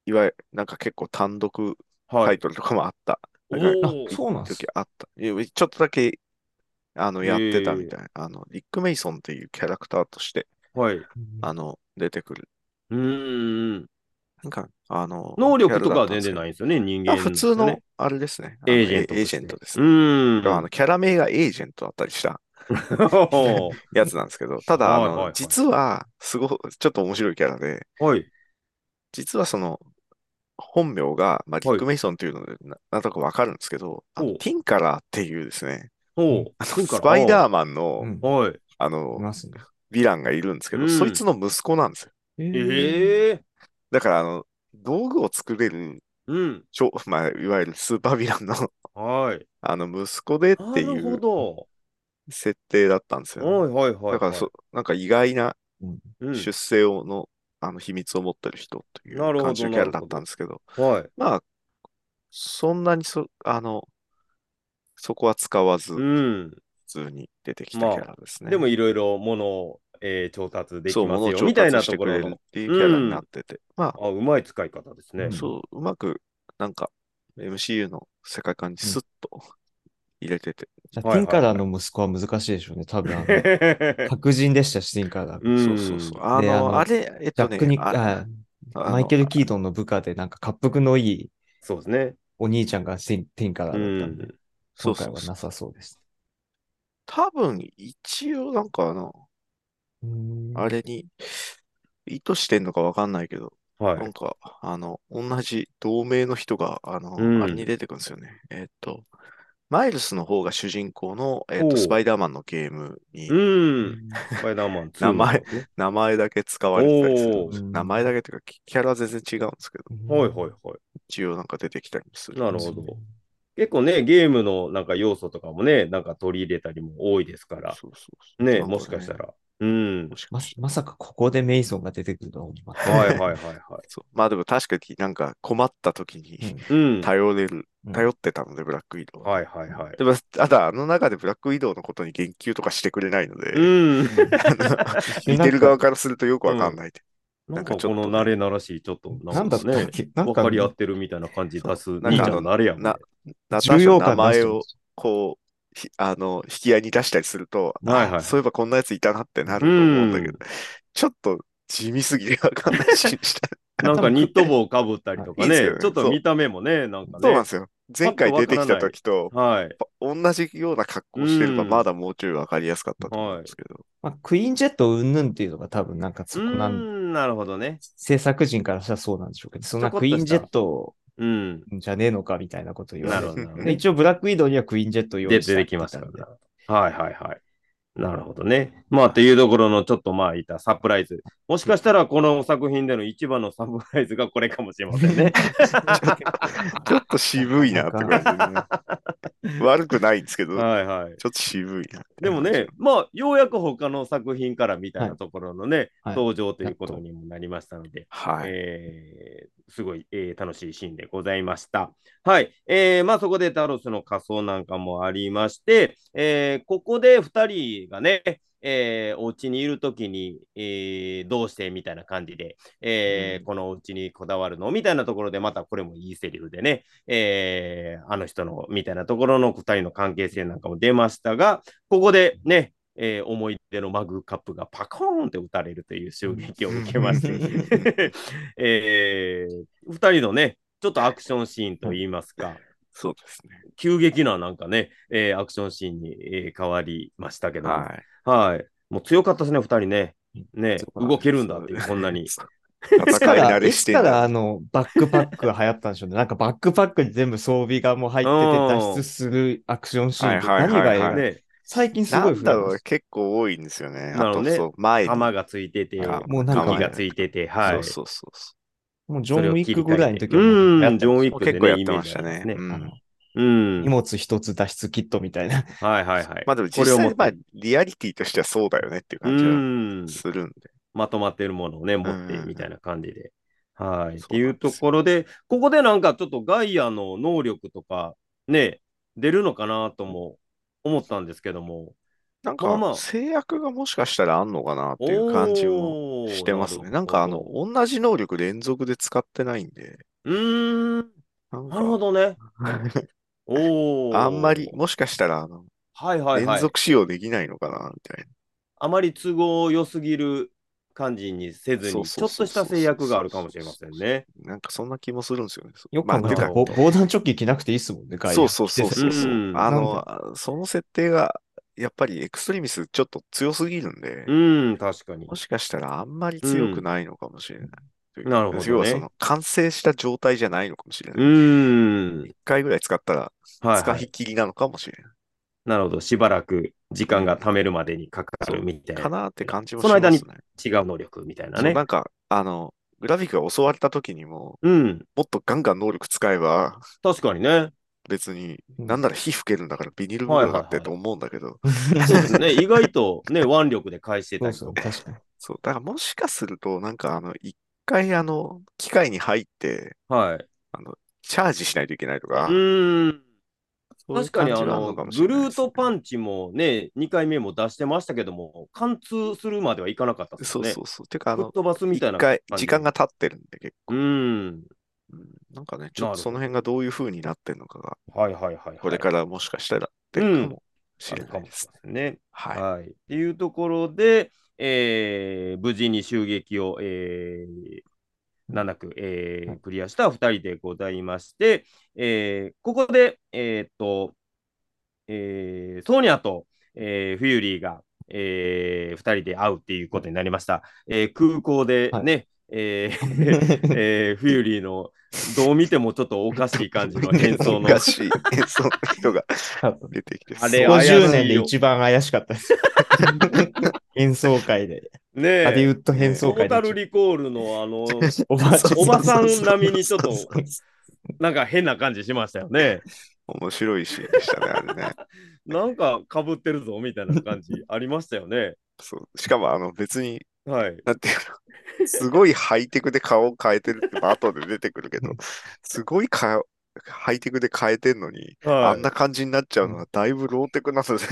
いわゆる、なんか結構単独はい。タイトルとかもあった。おなんかあーそうなんです時あった。いやちょっとだけ、あの、やってたみへたいな。あの、リック・メイソンっていうキャラクターとして、はい。うあの、出てくる。ーん。なんか、あの、能力とかは全然ないんですよね、人間あ普通のね、あれですね。エージェントとして。エージェントですうね。ーん。あの、キャラ名がエージェントだったりしたは やつなんですけど、ただ、あの、はいはいはい実は、すごい、ちょっと面白いキャラで、い。実はその、本名が、まあ、リック・はいメイソンっていうので、ななんとかわかるんですけど、ティンカラーっていうですね、スパイダーマンの。あいの。ヴィランがいるんですけど、うんそいつの息子なんですよ。えええだから、あの、道具を作れる、うん。ちょまあ、いわゆるスーパーヴィランの、はい。あの、息子でってないるほうど。設定だったんですよね、はいはいはい。だからそ、なんか意外なうん、出世をの、あの秘密を持ってる人というなるほど感じのキャラだったんですけど、はい。まあ、そんなにそ、あの、そこは使わず、う普ん。通に出てきたキャラですね。でもいろいろ物を、えー調達できそう、ますよみたいなところの。ていうキャラになってて、まあ、うまい使い方ですね。うんそう、うまく、なんか、MCU の世界観にスッと入れてて、じゃあ、はいはいティンカラーの息子は難しいでしょうね。多分、あの 白人でしたし、ティンカラー。うんそうそうそう。あの、であのあれ、えっとねジャック・ニあああのマイケル・キートンの部下で、なんか、滑腹のいいそうですね。お兄ちゃんがティンティンカラうーだったんで、うそうそう今回はなさそうです。多分、一応、なんかあの、うんあれに、意図してんのかわかんないけど、はないん。か、あの、同じ同盟の人が、あの、うんあれに出てくるんですよね。えっと、マイルスの方が主人公の、えっと、スパイダーマンのゲームにうん。スパイダーマン2名前の方ね名前だけ使われてたりするおー名前だけっていうか、キキャラは全然違うんですけど、はいはいはい。一応なんか出てきたりする。なるほど。結構ね、ゲームのなんか要素とかもね、なんか取り入れたりも多いですから、そうそうそうね、なんもしかした。ら。うん ままさかここでメイソンが出てくるとは思わなかっはいはいはいはい。そうまあでも確かになんか困った時にうん。頼れる、うん頼ってたので、ブラックウィドウは。はいはいはい。でも、ただ、あの中でブラックウィドウのことに言及とかしてくれないので、うん。見てる側からするとよくわかんないで。なんかちょっとねこの慣れならしい、ちょっとなんだったっね、け？なんか分かり合ってるみたいな感じ出すそう兄ちゃんのあれやもんね。なナターシャの名前をこう、ひあの、引き合いに出したりすると、はいはいあそういえばこんなやついたなってなると思うんだけど、ちょっと地味すぎてわかんないし、した なんかニット帽かぶったりとかね いいね、ちょっと見た目もね、なんかね。そうなんですよ。前回出てきた時と、はい。同じような格好してれば、うんまだもうちょいわかりやすかったと思うんですけど。まあ、クイーンジェットうんぬんっていうのが多分なんかうそこなん、ん、なるほどね。制作人からしたらそうなんでしょうけど、そんなクイーンジェットうん。じゃねえのかみたいなこと言われてなるほどなるほどで一応ブラックウィドウにはクイーンジェットを用で、意した出てきましたね。はいはいはい。なるほどね。まあ、っていうところのちょっとまあ、いたサプライズ。もしかしたら、この作品での一番のサプライズがこれかもしれませんね。ちょっと渋いなって感じでね。悪くないんですけど、ちょはいはい。っと渋いなでもね、まあ、ようやく他の作品からみたいなところのね、はい登場ということにもなりましたので、はい。えーすごい、えー楽しいシーンでございました。はい。えーまあそこでタロスの仮装なんかもありまして、えーここで2人がね、えーお家にいるときに、えーどうしてみたいな感じで、えーうん。このお家にこだわるのみたいなところで、またこれもいいセリフでね、えーあの人のみたいなところの2人の関係性なんかも出ましたが、ここでね、えー思い出のマグカップがパコーンって打たれるという襲撃を受けまして、えー、2人のね、ちょっとアクションシーンといいますか、そうですね。急激ななんかね、えーアクションシーンに、えー変わりましたけども、はい。はい。もう強かったですね、2人ね。ね、動けるんだっていう、こんなに。いつ戦いか ら、慣れいつからあの、バックパックが流行ったんでしょうね。なんかバックパックに全部装備がもう入ってて脱出するアクションシーン何はいはいがね、最近すなごい増えまんだろう、結構多いんですよね。あと、ねそう、前に。弾がついてて、あもうなんかがついてて、はい。そうそうそうそもうジョン・ウィックぐらいの時はうん、ジョン・ウィックで、ね、結構やってましたねジありますうん。荷物一つ脱出キットみたいな。はいはいはい。う。まあでもこれを持っ、実際まあて、リアリティとしてはそうだよねっていうう感じはん、するんで。まとまってるものをね、持ってうんみたいな感じで。はい。っていうところで、ここでなんかちょっとガイアの能力とかね、出るのかなとも思ったんですけども、なんまあまあか制約がもしかしたらあんのかなっていう感じもおーしてますね。なんかあの、同じ能力連続で使ってないんで、うーん、なんなるほか、どね。おーあんまり、もしかしたらあの、はいはいはい。連続使用できないのかな、みたいな。あまり都合良すぎる感じにせずに、ちょっそうそうそうとした制約があるかもしれませんね。なんかそんな気もするんですよね。よくまあ、考えたら、ぼ防弾チョッキ着なくていいっすもんね、そうそうそうそうそう。うんあなんの、その設定が、やっぱりエクストリミスちょっと強すぎるんで、うん、確かにも。しかしたらあんまり強くないのかもしれない。というなるほどね要はその完成した状態じゃないのかもしれうない。ーん。一回ぐらい使ったらはい、はい使い。切りなのかもしれない。なるほど。しばらく時間が貯めるまでにかかるみたいな。かなって感じはしその間にますね。違う能力みたいなねそうな。んか、あの、グラフィックが襲われた時にも、うん。もっとガンガン能力使えば、確かにね。別に、うんなんなら火吹けるんだからビニール袋だってと思うんだけど、そうですね。意外とね、腕力で返してたそうりとか。そう、確かに。そう、だからもしかすると、なんかあの、一回あの、機械に入って、はい。チャージしないといけないとかう、ーん。確かにあの、グルートパンチもね、2回目も出してましたけども、貫通するまではいかなかったですよね。そうそうそう。てか、あの、飛ばすみたいな時間が経ってるんで結構、うーん。うんなんかね、ちょっとその辺がどういう風になってるのかが、はいはいはい、はい。これからもしかしたら出るかもしあれないです。ね。はい。はい。っていうところで、えー無事に襲撃を、えー難なく、えーはいクリアした2人でございまして、えーここで、えーっと、えーソーニャと、えーフューリーが、え2人で会うっていうことになりました。えー空港でね、えー えーフューリーのどう見てもちょっとおかしい感じの変装のおかしい演奏の人が出てきて、あれそう怪しいよ50年で一番怪しかったです。演奏会で。ねハリウッド変トー奏会でタルリコールのあの、おばさん並みにちょっとなんか変な感じしましたよね。面白いシーンでしたね、あれね。なんかかぶってるぞみたいな感じありましたよね。そうしかも、あの、別に、はい。なんていうの、すごいハイテクで顔を変えてるって、まあ後で出てくるけど、すごいかハイテクで変えてんのに、はあんな感じになっちゃうのはだいぶローテクなので、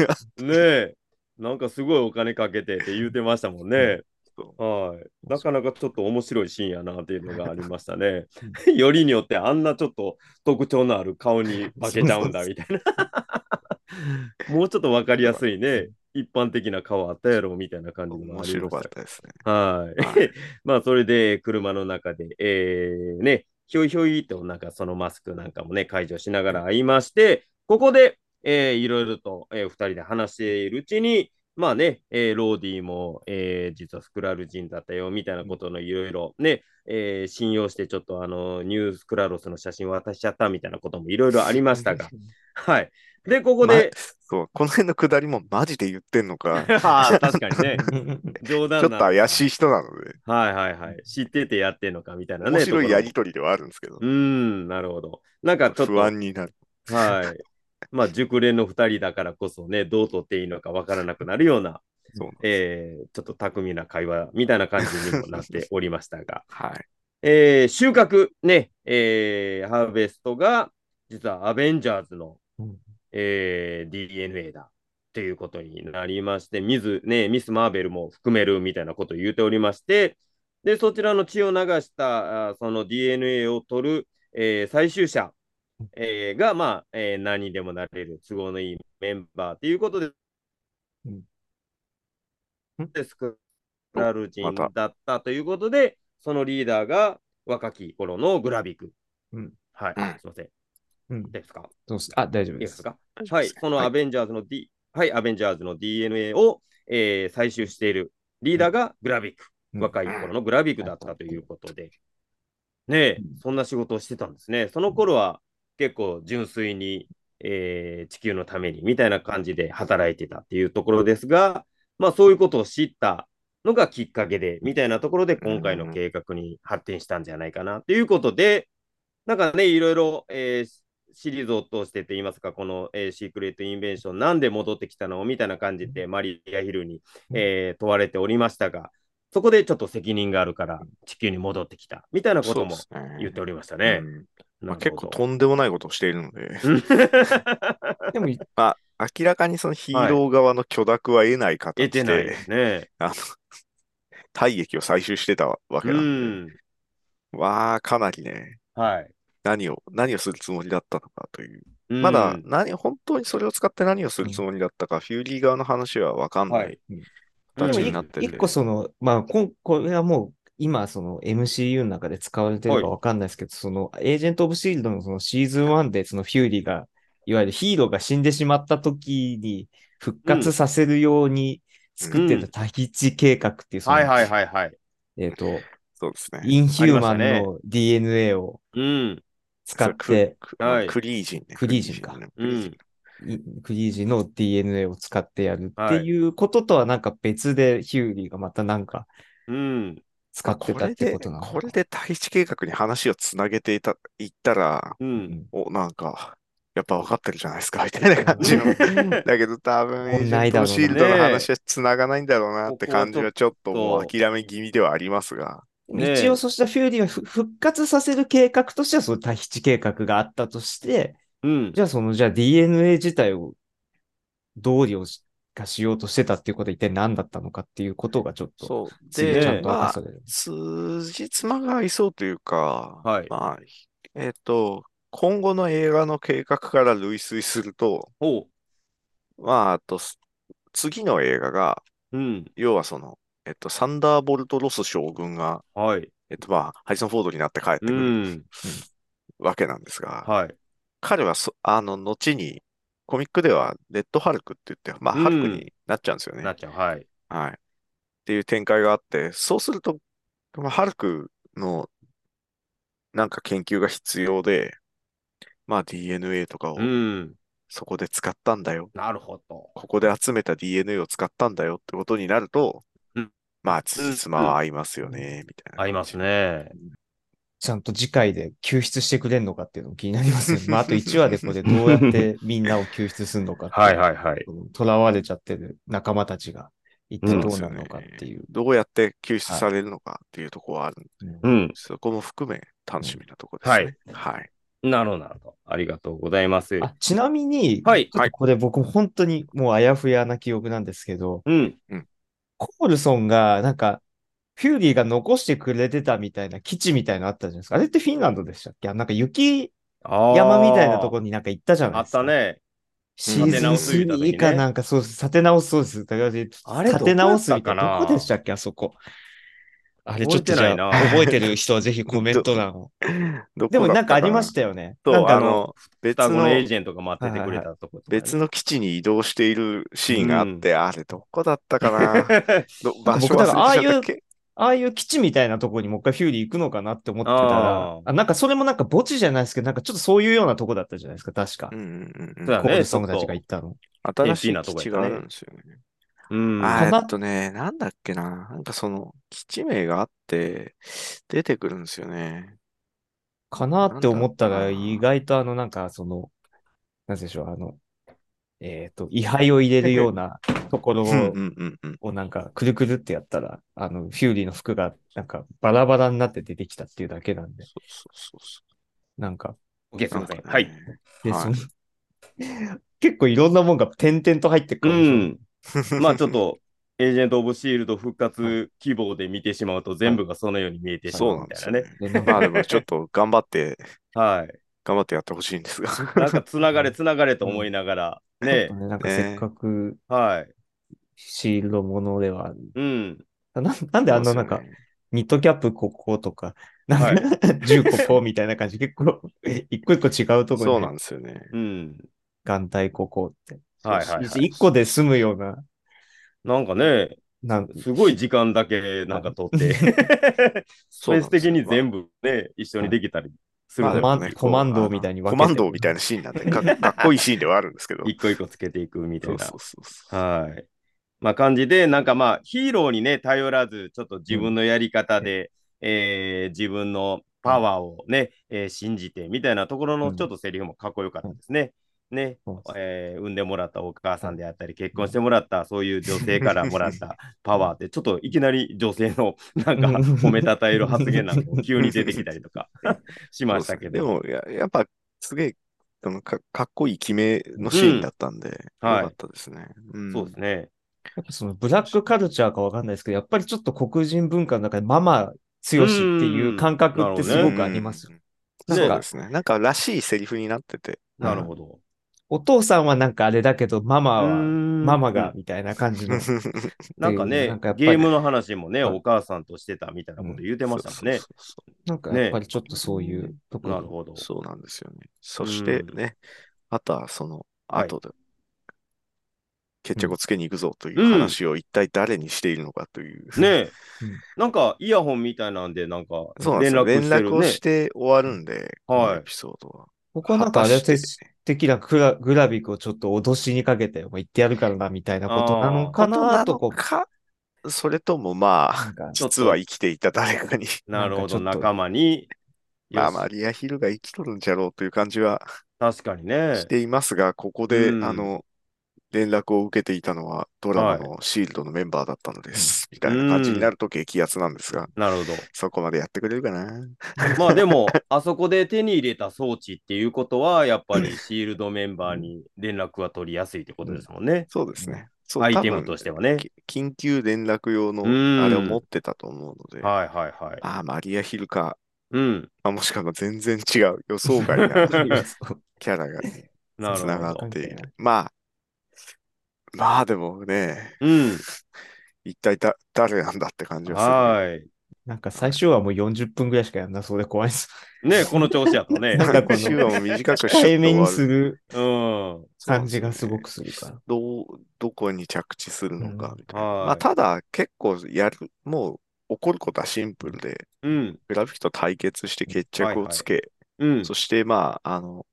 い。ねえ。なんかすごいお金かけてって言うてましたもんね。そはい。なかなかちょっと面白いシーンやなっていうのがありましたね。よりによってあんなちょっと特徴のある顔に化けちゃうんだみたいな。もうちょっとわかりやすいね。一般的な顔あったやろみたいな感じの面白かったですね。はい。はい まあ、それで車の中で、えー、ね、ひょいひょいとなんかそのマスクなんかもね、解除しながら会いまして、ここで、えーいろいろと、えー、2人で話しているうちに、まあね、えーローディも、えー実はスクラル人だったよみたいなことのいろいろね、えー信用してちょっとあのニュースクラロスの写真渡しちゃったみたいなこともいろいろありましたが、はい。で、ここで、そう、この辺のくだりもマジで言ってんのか、あー確かにね、冗談ちょっと怪しい。い人なので、はいはいはい。知っててやってんのかみたいなね。面白いやりとりではあるんですけど。うーん、なるほど。なんかちょっと、不安になる。はい。まあ、熟練の2人だからこそね、どう取っていいのかわからなくなるような、そえーちょっと巧みな会話みたいな感じにもなっておりましたが、はい。えー収穫、ね、えーハーベストが、実はアベンジャーズの、うん。えー DNA だということになりまして、ミズ、ね、ミス・マーベルも含めるみたいなことを言うておりまして、で、そちらの血を流したあその DNA を取る、えー最終者、えーが、まあ、えー何にでもなれる都合のいいメンバーということで、うん。でスクラル人だったということで、そのリーダーが若き頃のグラビク。うん。はい、うん。すいません。うん。ですか？どうす。あ、大丈夫で。いいですす。かはい、そのアベンジャーズの D、はい、アベンジャーズの DNA を、えー採集しているリーダーがグラビック、うん。若い頃のグラビックだったということで、ねえ、うん。そんな仕事をしてたんですね。その頃は結構純粋に、えー地球のためにみたいな感じで働いてたっていうところですが、まあそういうことを知ったのがきっかけで、みたいなところで今回の計画に発展したんじゃないかなということで、なんかね、いろいろ、えーシリーズを通してといいますか、この、えーシークレットインベンション、なんで戻ってきたのみたいな感じで、マリア・ヒルに、えー問われておりましたが、そこでちょっと責任があるから、地球に戻ってきた、みたいなことも言っておりましたね。うんまあ、結構とんでもないことをしているので、う んでも、明らかにそのヒーロー側の許諾は得ない形得てないで、ですね。あの、体液を採集してたわけうなんで、ん。わあ、かなりね、はい。何を、何をするつもりだったのかという。まだうん何、本当にそれを使って何をするつもりだったか、フューリー側の話はわかんなはいいい。形うんになってて。一個その、まあ、こんこれはもう、今、その MCU の中で使われてるかわかんないですけど、その、エージェント・オブ・シールドのそのシーズン1で、そのフューリーが、いわゆるヒーローが死んでしまった時に復活させるように作ってたタヒチ計画っていう、そのはいはいはいはい。えっと、そうですね。インヒューマンの DNA をうん。使って、クはいクリージンね。クリージンかクリージンね。いクリージの DNA を使ってやるっていうこととはなんか別でヒューリーがまたなんかうん。使ってたってことなの？かこれで第一計画に話をつなげていた、いったら、うん。お、なんか、やっぱ分かってるじゃないですか、みたいな感じの。だけど多分、エージェント・オブシールドの話はつながないんだろうなって感じはちょっともう諦め気味ではありますが。ね一応そしたらフューリーはふ復活させる計画としてはそのタヒチ計画があったとして、うん。じゃあそのじゃあ DNA 自体をどう利用しかしようとしてたっていうことは一体何だったのかっていうことがちょっとそう。で、次ちゃんと明まあかされる。数日間が合いそうというか、はいまあ、えっ、と、今後の映画の計画から類推すると、ほまあ、あと、す次の映画が、う。うん。要はその、えっと、サンダーボルト・ロス将軍が、はい。えっと、まあ、ハリソン・フォードになって帰ってくうるん。わけなんですが、はい。彼はそ、あの、後に、コミックでは、レッド・ハルクって言って、まあ、うんハルクになっちゃうんですよね。なっちゃう。はい。はい。っていう展開があって、そうすると、まあ、ハルクのなんか研究が必要で、まあ DNA とかをうん。そこで使ったんだよ。なるほど。ここで集めた DNA を使ったんだよってことになると、うんまあ、つじつまは合いますよね、みたいな。合います。ね。ちゃんと次回で救出してくれるのかっていうのも気になりますよね。まあ、あと1話でこれどうやってみんなを救出するのかって はいはいはい。囚われちゃってる仲間たちが一体どうなるのかっていう。どうやって救出されるのかっていうところはあるんで、うんうん。そこも含め楽しみなところですね。はい。なるほど、なるほど。ありがとうございます。あちなみに、はいこれ僕本当にもうあやふやな記憶なんですけど、うん。コールソンがなんか、フューリーが残してくれてたみたいな基地みたいなのあったじゃないですか。あれってフィンランドでしたっけ？なんか雪山みたいなところになんか行ったじゃなあいですか。ったね。シーズン立て直す言うた時ね3かなんかそうです。立て直すそうです。あれ立て直すみたいな。どこでしたっけあそこ？あれちょっとじゃ覚えてないなあ覚えてる人はぜひコメント欄を。でもなんかありまししたよね。たなんかあの、別のエージェントが待っててくれたとこ、別の基地に移動しているシーンがあって、あれどこだったかな？ど場所僕だからああいうああいう基地みたいなところにもう一回フューリー行くのかなって思ってたら、あなんかそれもなんか墓地じゃないですけど、なんかちょっとそういうようなとこだったじゃないですか、確かう。んうんうんそうだねソングたちが行ったの。新しいなとこやったね基地があるんですよね。うん。あかなーえっとね、なんだっけな。なんかその基地名があって出てくるんですよね。かなって思ったら、意外とあの、なんかその、なんでしょう、あの、えっ、と、位牌を入れるようなところを、うんうんうんうん。をなんか、くるくるってやったら、あの、フューリーの服が、なんか、バラバラになって出てきたっていうだけなんで、そうそうそうそなんか、ゲスう。トさんはい。で、はいその 結構いろんなもんが点々と入ってくうるでしょ。ん。まあちょっと、エージェント・オブ・シールド復活希望で見てしまうと、全部がそのように見えてしそうまうみたいなね。ね。でなんかまあでもちょっと頑張って、はい。頑張ってやってほしいんですが。なんかつながれつながれと思いながら、ね。ねなんかせっかくはい。シールドものでは、うん。ななんであのなんか、ニットキャップこことか、なんか、銃ここみたいな感じ、結構、一個一個違うところそうなんですよね。うん。眼帯ここって。はいはいはい。一個で済むような、なんかね、なんすごい時間だけなんか取って、スペース的に全部ね、一緒にできたりすコマンでもねコマンドみたいに分けてコマンドみたいなシーンなんで、か かっこいいシーンではあるんですけど。一個一個つけていくみたいなそうそ。うそう。はい。まあ感じで、なんかまあヒーローにね、頼らず、ちょっと自分のやり方で、えー自分のパワーをね、えー信じてみたいなところうんのちょっとセリフもかっこよかったですね。うですえー産んでもらったお母さんであったり、結婚してもらったそういう女性からもらったパワーって、ちょっといきなり女性の なんか褒めたたえる発言なんかも急に出てきたりとか しましたけど。でもや、やっぱ、すげえ、かかっこいい決めのシーンだったんで、うんはいよかったですね。うんそうですね。やっぱそのブラックカルチャーかわかんないですけど、やっぱりちょっと黒人文化の中でママ強しっていう感覚ってすごくありますよ。うんなんかそうですね。なんからしいセリフになってて。なるほど。お父さんはなんかあれだけど、ママは、マママが、みたいな感じの。なんかねなんかやっぱりゲームの話もね、はいお母さんとしてたみたいなこと言うてましたもんね。そうそうそうなんかやっぱりちょっとそういうところ。なるほど。そうなんですよね。そしてね、あとはそのはい後で、決着をつけに行くぞという話を一体誰にしているのかという。ねえ うん、なんかイヤホンみたいなんで、なんかそうなんですよ。連連絡してるね。絡をして終わるんで、こはいのエピソードは。ここはなんかあれ果たして的なグラグラビックをちょっと脅しにかけて、もう言ってやるからな、みたいなことなのかなと、こそれともまあ、なんかちょっと実は生きていた誰かに、なるほど、仲間に。まあ、マリア・ヒルが生きとるんじゃろうという感じは確かにねし。ていますが、ここで、うんあの、連絡を受けていたのはドラマのシールドのメンバーだったのです。みたいな感じになると激アツなんですが、なるほど。そこまでやってくれるかな？まあでも、あそこで手に入れた装置っていうことは、やっぱりシールドメンバーに連絡が取りやすいってことですもんね。そうですね。アイテムとしてはね。き緊急連絡用のうんあれを持ってたと思うので、はいはいはい。ああ、マリア・ヒルか、うん。あもしくは全然違う予想外な キャラがねなつな。がっている。まあ、まあでもね、うん。一体だ誰なんだって感じがする。はい。なんか最初はもう40分ぐらいしかやんなそうで怖いです。ね、この調子やとね。なんかこの週はもう短くシュッと終早めにわる。するうん。感じがすごくするから。どう、どこに着地するのかみたいな。はいまあ、ただ、結構やる、もう起こることはシンプルで、うん。グラフィックと対決して決着をつけ、うん。そして、まあ、あの、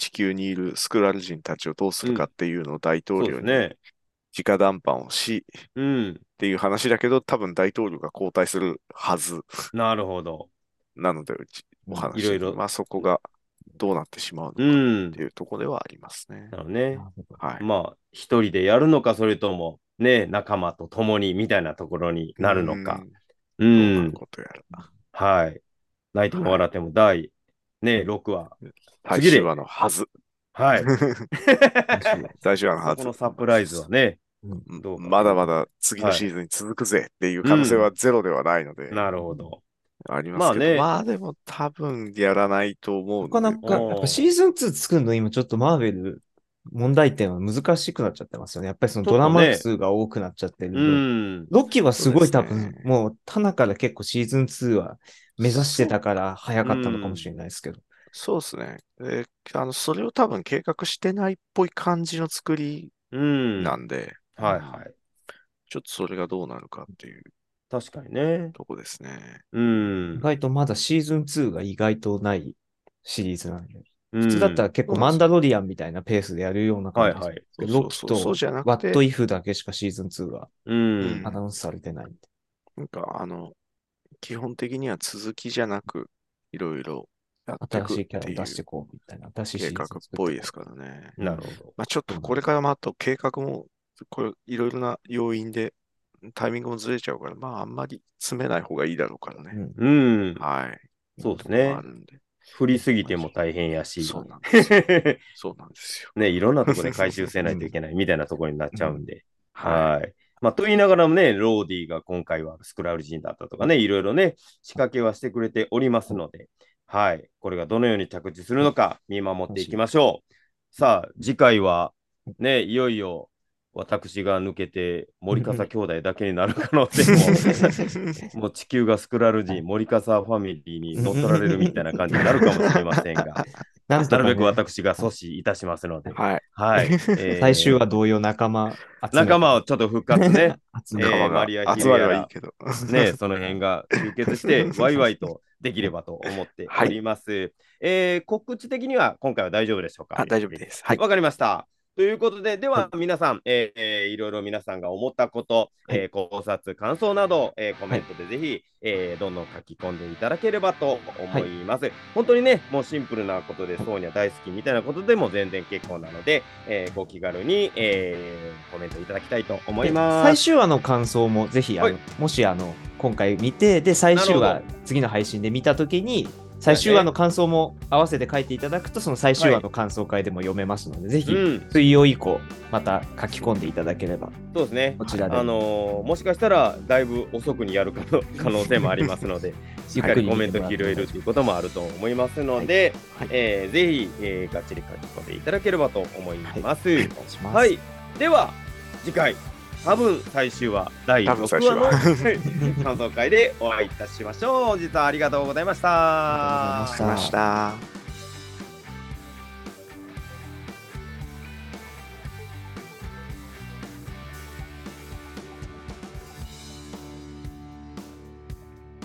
地球にいるスクラル人たちをどうするかっていうのを大統領に。直談判をし、うん。っていう話だけど、多分大統領が交代するはずなるほど。なので、うちお話いろいろまあそこがどうなってしまうのかうんって。いうところではありますね。なるほどね。はい。まあ、一人でやるのか、それとも、ね、仲間と共にみたいなところになるのか。う。うんうなることやら。はい。泣いても笑っても第、ね、6話。最終話のはず。はい。最終話のはずそこの。サプライズはね、うんどうかまだまだ次のシーズンに続くぜっていう可能性はゼロではないので、なるほど。ありますけど、まあねまあでも多分やらないと思うなかなか、やっぱシーズン2作るの今ちょっとマーベル問題点は難しくなっちゃってますよね。やっぱりそのドラマ数が多くなっちゃってるんで。うん。ロキはすごい多分、もう、棚から結構シーズン2は目指してたから早かったのかもしれないですけど。そうですね。であのそれを多分計画してないっぽい感じの作りうん。なんで、はいはい。ちょっとそれがどうなるかっていう確かにね。とこですね。うん意。外とまだシーズン2が意外とないシリーズなんで。普普通だったら結構マンダロリアンみたいなペースでやるような感じですはいはいけどロキとそうそうそうじゃなくてワットイフだけしかシーズン2はうん。アナウンスされてないんで。なんかあの、基本的には続きじゃなく、いろいろやってい新しいキャラを出していこうみたいな。新しいシ計画っぽいですからね。なるほど。まあ、ちょっとこれからもあと計画も、これいろいろな要因でタイミングもずれちゃうから、まああんまり詰めない方がいいだろうからね。うんうん。はい。そうですね振りすぎても大変やし。そうなんですよ。そうなんですよ。ね、いろんなところで回収せないといけないみたいなところになっちゃうんで。ははい。まあ、と言いながらもね、ローディが今回はスクラウル人だったとかね、いろいろね、仕掛けはしてくれておりますので、はい。これがどのように着地するのか見守っていきましょう。さあ、次回は、ね、いよいよ私が抜けて森笠兄弟だけになる可能性も、もう地球がスクラル人、森笠ファミリーに乗っ取られるみたいな感じになるかもしれませんが、なるべく私が阻止いたしますので、はい。はい。えー最終話同様仲間仲間をちょっと復活ね、集まれヒルやらばいいけど。ね、その辺が集結して、ワイワイとできればと思っております。えー告知的には今回は大丈夫でしょうか？あ、大丈夫です。はい。わかりました。ということで、では皆さん、えーえーいろいろ皆さんが思ったこと、えー考察、感想など、えーコメントでぜひ、えーどんどん書き込んでいただければと思います。本当にね、もうシンプルなことで、ソーニャ大好きみたいなことでも全然結構なので、えーご気軽に、えーコメントいただきたいと思います。最終話の感想もぜひあの、はい。もしあの今回見てで最終な話次の配信で見たときに最終話の感想も合わせて書いていただくと、その最終話の感想会でも読めますので、ぜひ、うん、水曜以降、また書き込んでいただければ、そうですね。こちらで。あのーもしかしたらだいぶ遅くにやる可能性もありますので、しっかりコメント拾えるということもあると思いますので、はい。えーぜひ、えー、がっちり書き込んでいただければと思います。お願いします。はい、では次回多分最終話第多分最6終話話の 感想会でお会いいたしましょう。本日はありがとうございました。ありがとうございました。